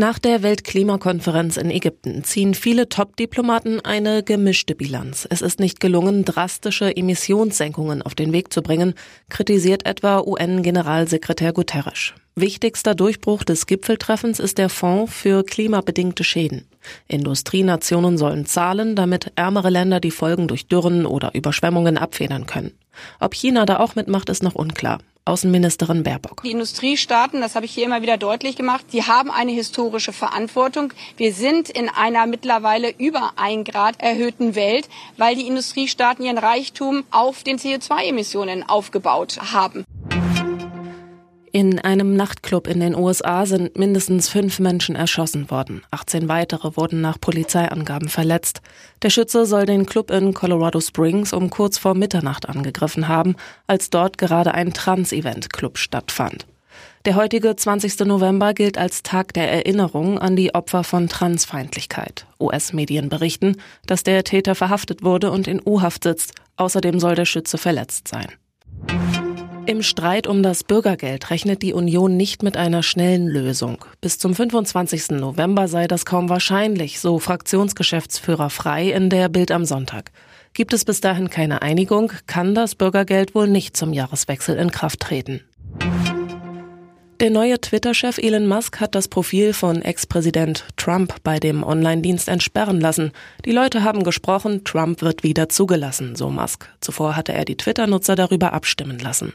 Nach der Weltklimakonferenz in Ägypten ziehen viele Top-Diplomaten eine gemischte Bilanz. Es ist nicht gelungen, drastische Emissionssenkungen auf den Weg zu bringen, kritisiert etwa UN-Generalsekretär Guterres. Wichtigster Durchbruch des Gipfeltreffens ist der Fonds für klimabedingte Schäden. Industrienationen sollen zahlen, damit ärmere Länder die Folgen durch Dürren oder Überschwemmungen abfedern können. Ob China da auch mitmacht, ist noch unklar. Außenministerin Baerbock. Die Industriestaaten, das habe ich hier immer wieder deutlich gemacht, die haben eine historische Verantwortung. Wir sind in einer mittlerweile über ein Grad erhöhten Welt, weil die Industriestaaten ihren Reichtum auf den CO2-Emissionen aufgebaut haben. In einem Nachtclub in den USA sind mindestens fünf Menschen erschossen worden. 18 weitere wurden nach Polizeiangaben verletzt. Der Schütze soll den Club in Colorado Springs um kurz vor Mitternacht angegriffen haben, als dort gerade ein Trans-Event-Club stattfand. Der heutige 20. November gilt als Tag der Erinnerung an die Opfer von Transfeindlichkeit. US-Medien berichten, dass der Täter verhaftet wurde und in U-Haft sitzt. Außerdem soll der Schütze verletzt sein. Im Streit um das Bürgergeld rechnet die Union nicht mit einer schnellen Lösung. Bis zum 25. November sei das kaum wahrscheinlich, so Fraktionsgeschäftsführer Frei in der Bild am Sonntag. Gibt es bis dahin keine Einigung, kann das Bürgergeld wohl nicht zum Jahreswechsel in Kraft treten. Der neue Twitter-Chef Elon Musk hat das Profil von Ex-Präsident Trump bei dem Online-Dienst entsperren lassen. Die Leute haben gesprochen, Trump wird wieder zugelassen, so Musk. Zuvor hatte er die Twitter-Nutzer darüber abstimmen lassen.